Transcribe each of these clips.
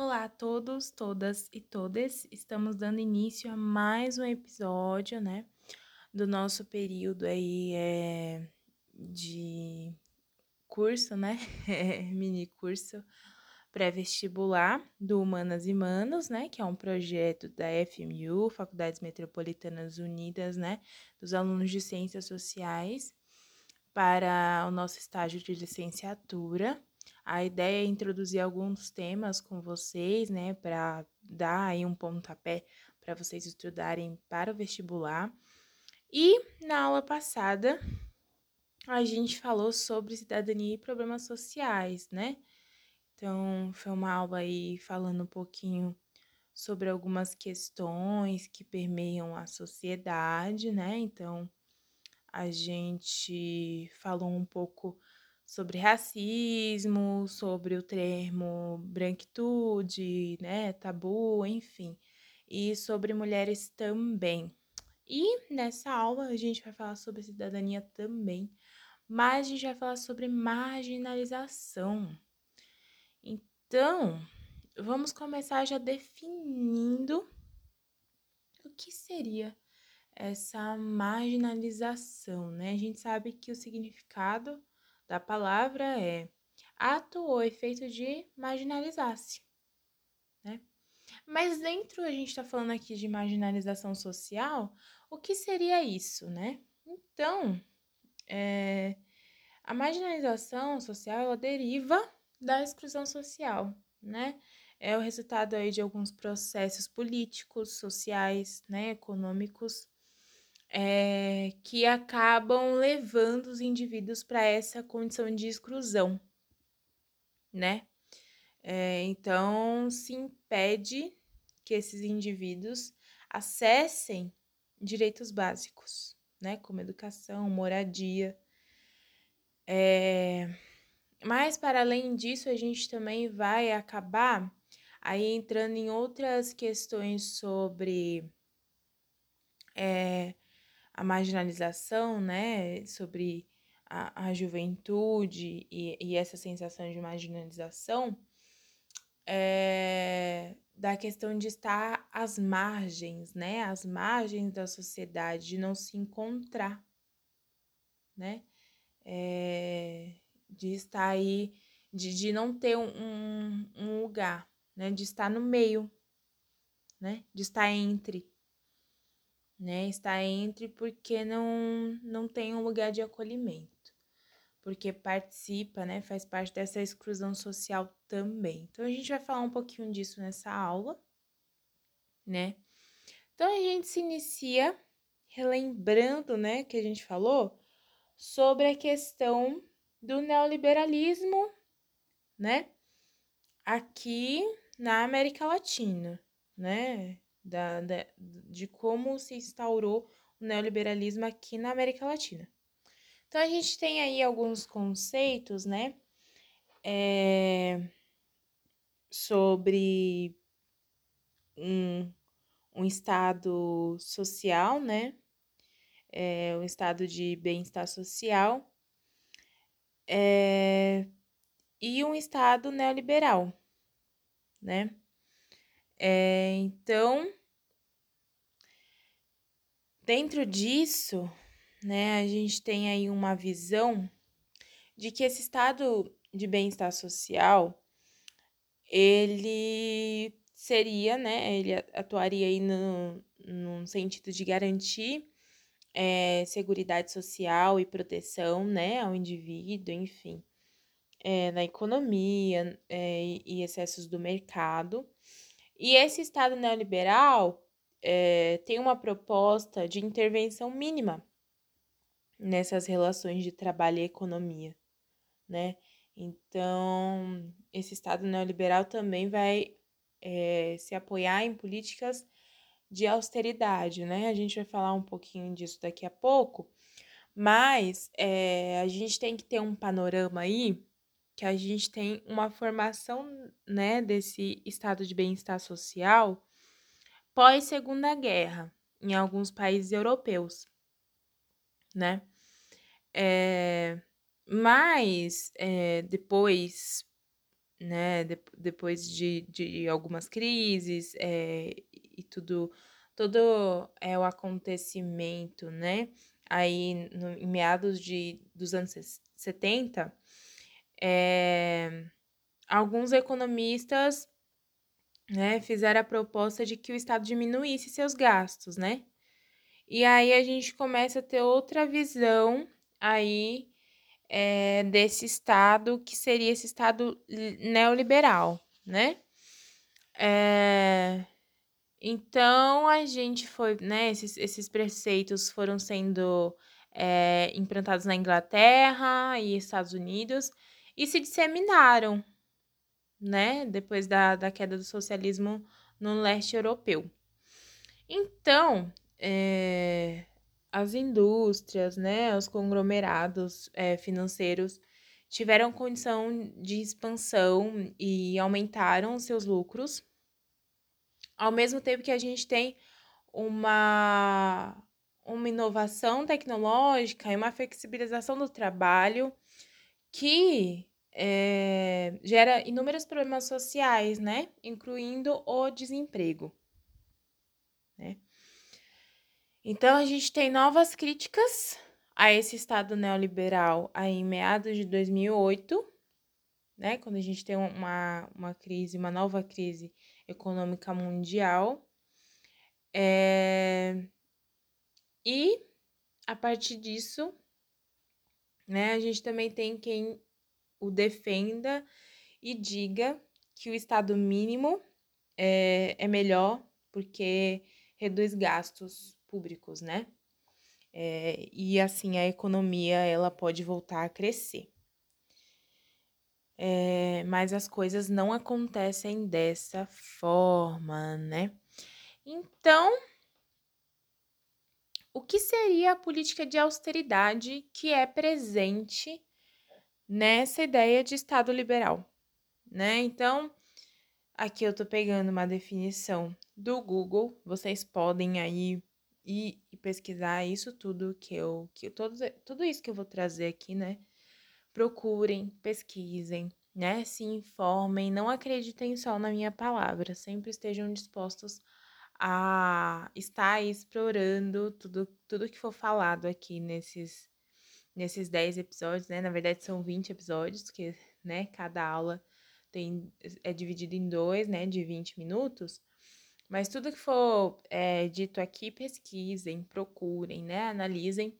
Olá a todos, todas e todes. Estamos dando início a mais um episódio, né, do nosso período aí é, de curso, né, mini curso pré-vestibular do Humanas e Manos, né, que é um projeto da FMU, Faculdades Metropolitanas Unidas, né, dos alunos de Ciências Sociais para o nosso estágio de licenciatura. A ideia é introduzir alguns temas com vocês, né, para dar aí um pontapé para vocês estudarem para o vestibular. E na aula passada, a gente falou sobre cidadania e problemas sociais, né? Então, foi uma aula aí falando um pouquinho sobre algumas questões que permeiam a sociedade, né? Então, a gente falou um pouco sobre racismo, sobre o termo branquitude, né, tabu, enfim, e sobre mulheres também. E nessa aula a gente vai falar sobre cidadania também, mas a gente vai falar sobre marginalização. Então, vamos começar já definindo o que seria essa marginalização, né? A gente sabe que o significado da palavra é ato ou efeito de marginalizar-se, né? Mas dentro, a gente está falando aqui de marginalização social, o que seria isso, né? Então, é, a marginalização social, ela deriva da exclusão social, né? É o resultado aí de alguns processos políticos, sociais, né, econômicos, é, que acabam levando os indivíduos para essa condição de exclusão, né? É, então, se impede que esses indivíduos acessem direitos básicos, né? Como educação, moradia. É, mas, para além disso, a gente também vai acabar aí entrando em outras questões sobre é, a marginalização, né, sobre a, a juventude e, e, essa sensação de marginalização, é, da questão de estar às margens, né, às margens da sociedade, de não se encontrar, né, é, de estar aí, de, de não ter um, um lugar, né, de estar no meio, né, de estar entre né? Está entre porque não, não tem um lugar de acolhimento, porque participa, né? Faz parte dessa exclusão social também. Então a gente vai falar um pouquinho disso nessa aula, né? Então a gente se inicia relembrando, né, que a gente falou sobre a questão do neoliberalismo, né? Aqui na América Latina, né? Da, da, de como se instaurou o neoliberalismo aqui na América Latina. Então, a gente tem aí alguns conceitos, né, é, sobre um, um estado social, né, é, um estado de bem-estar social, é, e um estado neoliberal, né? É, então, Dentro disso, né, a gente tem aí uma visão de que esse estado de bem-estar social, ele seria, né, ele atuaria aí no, no sentido de garantir é, seguridade social e proteção, né, ao indivíduo, enfim, é, na economia é, e excessos do mercado. E esse Estado neoliberal, é, tem uma proposta de intervenção mínima nessas relações de trabalho e economia, né? Então, esse Estado neoliberal também vai é, se apoiar em políticas de austeridade, né? A gente vai falar um pouquinho disso daqui a pouco, mas é, a gente tem que ter um panorama aí que a gente tem uma formação, né, desse estado de bem-estar social pós-Segunda Guerra, em alguns países europeus, né? É, mas é, depois né, de, depois de, de algumas crises é, e tudo, todo é, o acontecimento, né, aí no, em meados de, dos anos 70, é, alguns economistas né, fizeram a proposta de que o Estado diminuísse seus gastos, né? E aí a gente começa a ter outra visão aí é, desse Estado, que seria esse Estado neoliberal, né? É, então a gente foi, né? Esses, esses preceitos foram sendo é, implantados na Inglaterra e Estados Unidos e se disseminaram, né? Depois da, da queda do socialismo no leste europeu. Então, é, as indústrias, né, os conglomerados é, financeiros tiveram condição de expansão e aumentaram seus lucros, ao mesmo tempo que a gente tem uma, uma inovação tecnológica e uma flexibilização do trabalho que é, gera inúmeros problemas sociais, né, incluindo o desemprego. Né? Então, a gente tem novas críticas a esse Estado neoliberal aí em meados de 2008, né, quando a gente tem uma, uma crise, uma nova crise econômica mundial. É... E, a partir disso, né, a gente também tem quem o defenda e diga que o Estado mínimo é, é melhor porque reduz gastos públicos, né? É, e assim a economia ela pode voltar a crescer. É, mas as coisas não acontecem dessa forma, né? Então, o que seria a política de austeridade que é presente nessa ideia de Estado liberal, né? Então, aqui eu tô pegando uma definição do Google, vocês podem aí e, e pesquisar isso tudo que eu, que todo, tudo isso que eu vou trazer aqui, né? Procurem, pesquisem, né? Se informem, não acreditem só na minha palavra, sempre estejam dispostos a estar explorando tudo, tudo que for falado aqui nesses, nesses 10 episódios, né? Na verdade, são 20 episódios, que, né, cada aula tem, é dividido em dois, né, de 20 minutos. Mas tudo que for é, dito aqui, pesquisem, procurem, né? Analisem.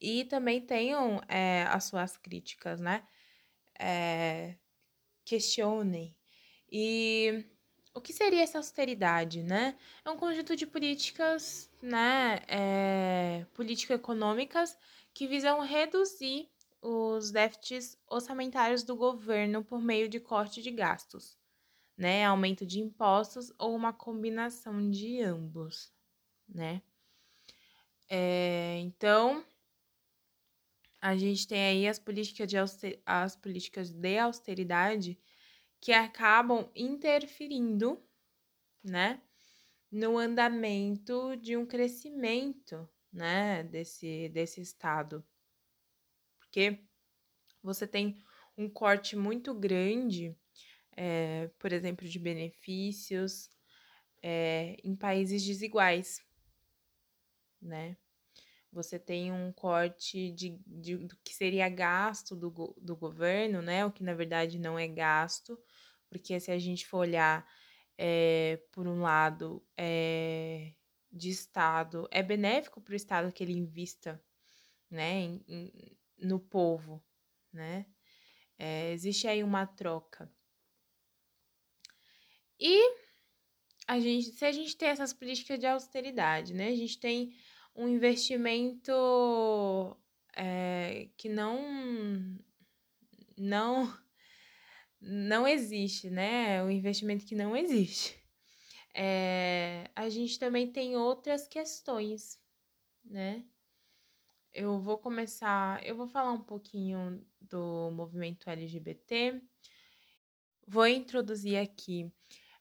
E também tenham é, as suas críticas, né? É, questionem. E o que seria essa austeridade, né? É um conjunto de políticas, né? É, político-econômicas que visam reduzir os déficits orçamentários do governo por meio de corte de gastos né? Aumento de impostos ou uma combinação de ambos, né? É, então, a gente tem aí as políticas, de as políticas de austeridade que acabam interferindo, né? No andamento de um crescimento, né? Desse, desse estado. Porque você tem um corte muito grande é, por exemplo, de benefícios é, em países desiguais, né? Você tem um corte de, de, do que seria gasto do, do governo, né? O que na verdade não é gasto, porque se a gente for olhar é, por um lado é, de Estado, é benéfico para o Estado que ele invista né, em, em, no povo, né? É, existe aí uma troca. E a gente, se a gente tem essas políticas de austeridade, né? A gente tem um investimento é, que não não não existe, né? O investimento que não existe. É, a gente também tem outras questões, né? Eu vou começar, eu vou falar um pouquinho do movimento LGBT. Vou introduzir aqui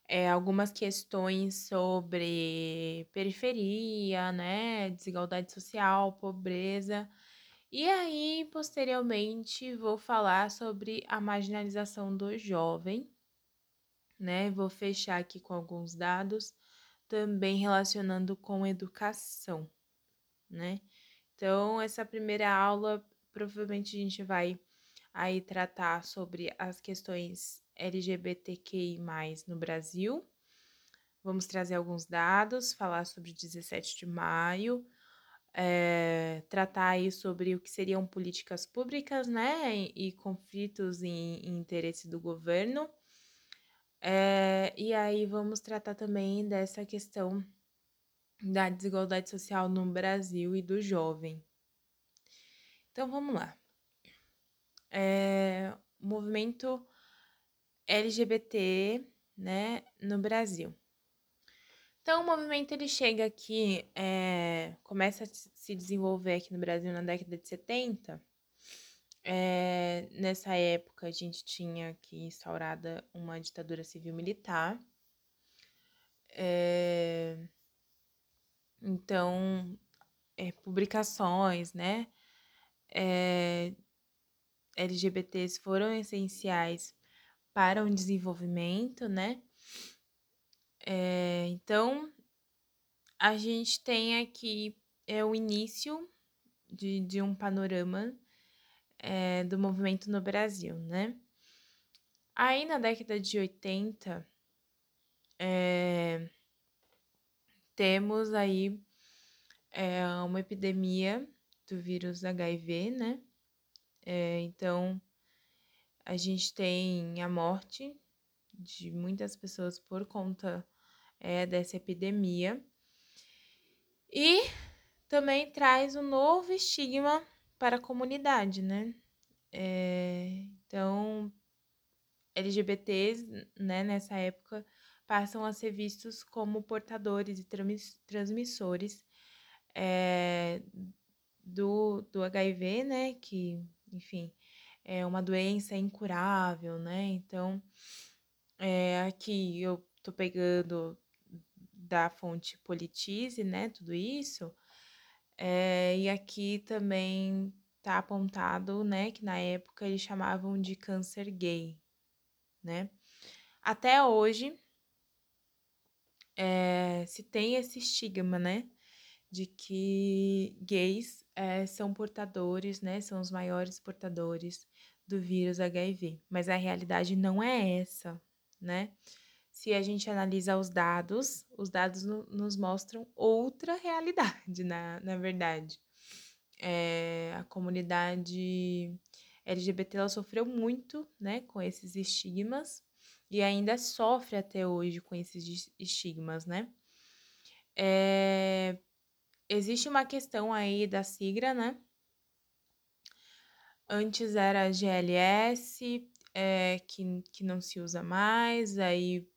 é, algumas questões sobre periferia, né, desigualdade social, pobreza E aí, posteriormente, vou falar sobre a marginalização do jovem, né? Vou fechar aqui com alguns dados, também relacionando com educação, né? Então, essa primeira aula, provavelmente a gente vai aí tratar sobre as questões LGBTQI+, no Brasil. Vamos trazer alguns dados, falar sobre 17 de maio, é, tratar aí sobre o que seriam políticas públicas, né, e, e conflitos em, em, interesse do governo. É, e aí vamos tratar também dessa questão da desigualdade social no Brasil e do jovem. Então vamos lá. É, movimento LGBT, né, no Brasil. Então, o movimento ele chega aqui, é, começa a se desenvolver aqui no Brasil na década de 70. É, nessa época, a gente tinha aqui instaurada uma ditadura civil-militar. É, então, é, publicações, né? LGBTs foram essenciais para o desenvolvimento, né? Então, a gente tem aqui é, o início de, de um panorama é, do movimento no Brasil, né? Aí na década de 80, é, temos aí é, uma epidemia do vírus HIV, né? É, então, a gente tem a morte de muitas pessoas por conta é, dessa epidemia. E também traz um novo estigma para a comunidade, né? É, então, LGBTs, né, nessa época, passam a ser vistos como portadores e transmissores é, do, do HIV, né? Que, enfim, é uma doença incurável, né? Então, é, aqui eu tô pegando da fonte Politize, né? Tudo isso. É, e aqui também tá apontado, né? Que na época eles chamavam de câncer gay, né? Até hoje é, se tem esse estigma, né? De que gays é, são portadores, né? São os maiores portadores do vírus HIV. Mas a realidade não é essa, né? Se a gente analisa os dados, os dados no, nos mostram outra realidade, na, na verdade. É, a comunidade LGBT ela sofreu muito né, com esses estigmas e ainda sofre até hoje com esses estigmas, né? É, existe uma questão aí da sigla, né? Antes era GLS, é, que, que não se usa mais, aí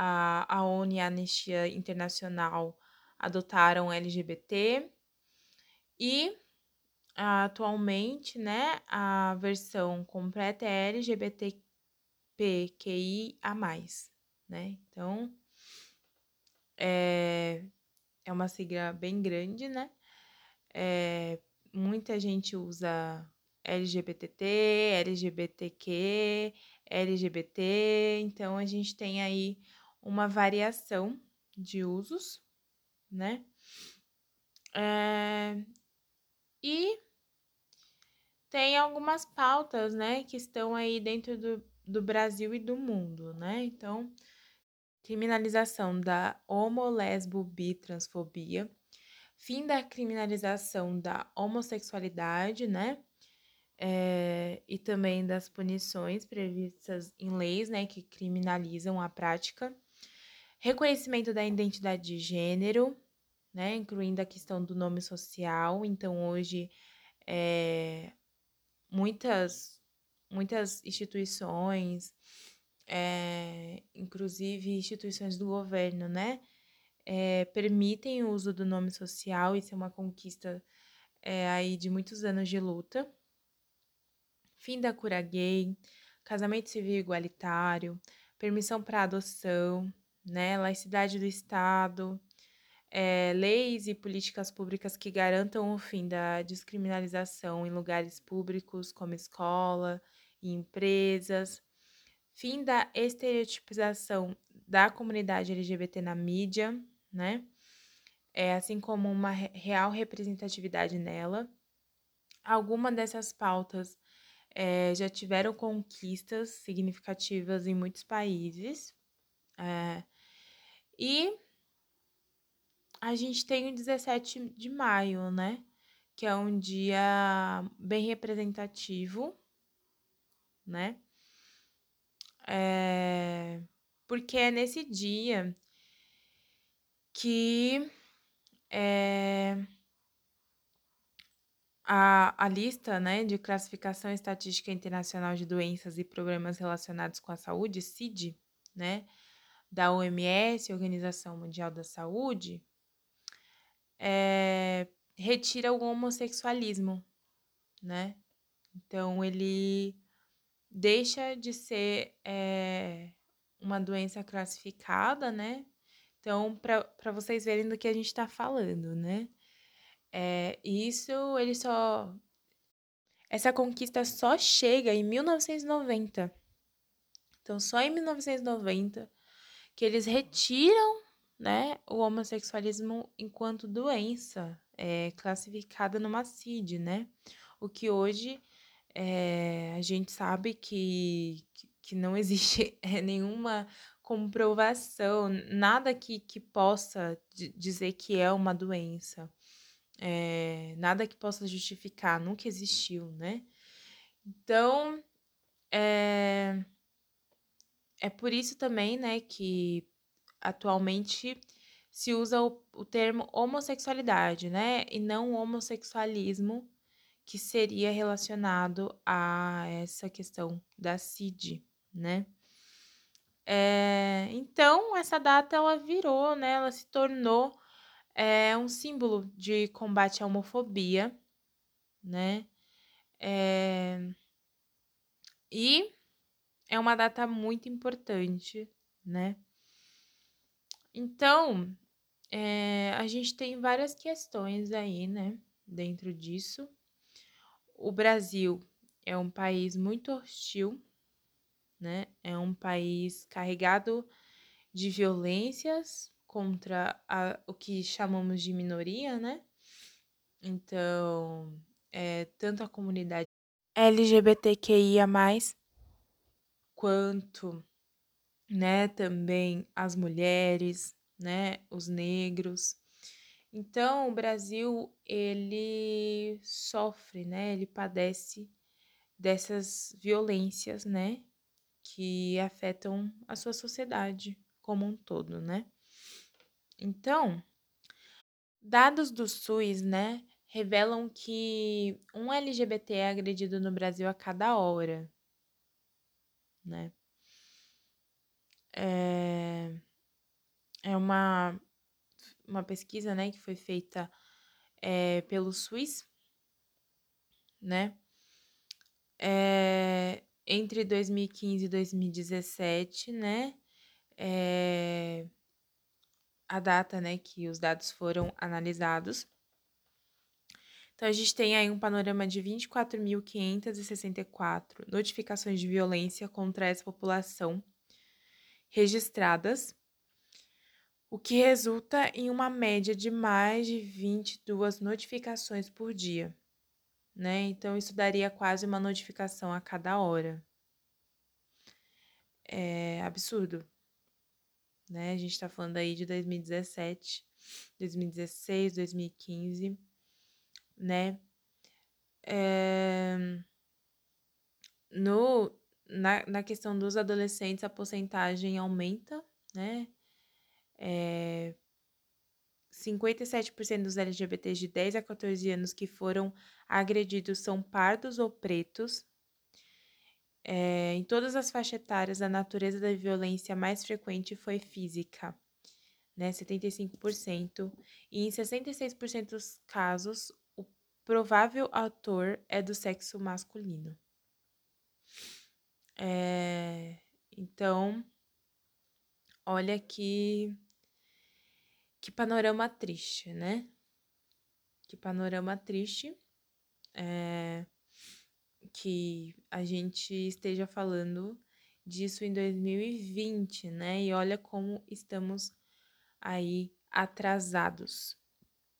a, a ONU e a Anistia Internacional adotaram LGBT e atualmente, né, a versão completa é LGBTQIA+, né? Então, é, é uma sigla bem grande, né? É, muita gente usa LGBTT, LGBTQ, LGBT, então a gente tem aí uma variação de usos, né? É, e tem algumas pautas, né, que estão aí dentro do, do Brasil e do mundo, né? Então, criminalização da homo, lesbo, bi, transfobia, fim da criminalização da homossexualidade, né? É, e também das punições previstas em leis, né, que criminalizam a prática, reconhecimento da identidade de gênero, né, incluindo a questão do nome social. Então, hoje, é, muitas, muitas instituições, é, inclusive instituições do governo, né, é, permitem o uso do nome social. Isso é uma conquista é, aí de muitos anos de luta. Fim da cura gay, casamento civil igualitário, permissão para adoção, né, laicidade do Estado, é, leis e políticas públicas que garantam o fim da descriminalização em lugares públicos, como escola e empresas, fim da estereotipização da comunidade LGBT na mídia, né? É, assim como uma real representatividade nela. Algumas dessas pautas é, já tiveram conquistas significativas em muitos países. É, e a gente tem o 17 de maio, né? Que é um dia bem representativo, né? É, porque é nesse dia que é, a, a lista né, de classificação estatística internacional de doenças e problemas relacionados com a saúde, CID, né, da OMS, Organização Mundial da Saúde, é, retira o homossexualismo, né? Então ele deixa de ser é, uma doença classificada, né? Então, para vocês verem do que a gente está falando, né? É, isso ele só. Essa conquista só chega em 1990. Então, só em 1990 que eles retiram né, o homossexualismo enquanto doença é, classificada numa CID, né? O que hoje é, a gente sabe que, que não existe é, nenhuma comprovação, nada que, que possa dizer que é uma doença, é, nada que possa justificar, nunca existiu, né? Então, é, é por isso também, né, que atualmente se usa o, o termo homossexualidade, né? E não homossexualismo, que seria relacionado a essa questão da CID, né? É, então, essa data ela virou, né? Ela se tornou é, um símbolo de combate à homofobia, né? É, e é uma data muito importante, né? Então, é, a gente tem várias questões aí, né, dentro disso. O Brasil é um país muito hostil, né? É um país carregado de violências contra a, o que chamamos de minoria, né? Então, é, tanto a comunidade LGBTQIA, quanto né, também as mulheres, né, os negros. Então, o Brasil ele sofre, né, ele padece dessas violências, né, que afetam a sua sociedade como um todo, né? Então, dados do SUS, né, revelam que um LGBT é agredido no Brasil a cada hora, né? É, é uma, uma pesquisa, né, que foi feita é, pelo SUS, né? É, entre 2015 e 2017, né? É, a data, né, que os dados foram analisados. Então, a gente tem aí um panorama de 24.564 notificações de violência contra essa população registradas, o que resulta em uma média de mais de 22 notificações por dia. Né? Então, isso daria quase uma notificação a cada hora. É absurdo. Né? A gente está falando aí de 2017, 2016, 2015, né? É... No, na, na questão dos adolescentes, a porcentagem aumenta, né? É, 57% dos LGBTs de 10 a 14 anos que foram agredidos são pardos ou pretos. É, em todas as faixas etárias, a natureza da violência mais frequente foi física, né, 75%, e em 66% dos casos, provável autor é do sexo masculino. É, então, olha que, que panorama triste, né? Que panorama triste é, que a gente esteja falando disso em 2020, né? E olha como estamos aí atrasados.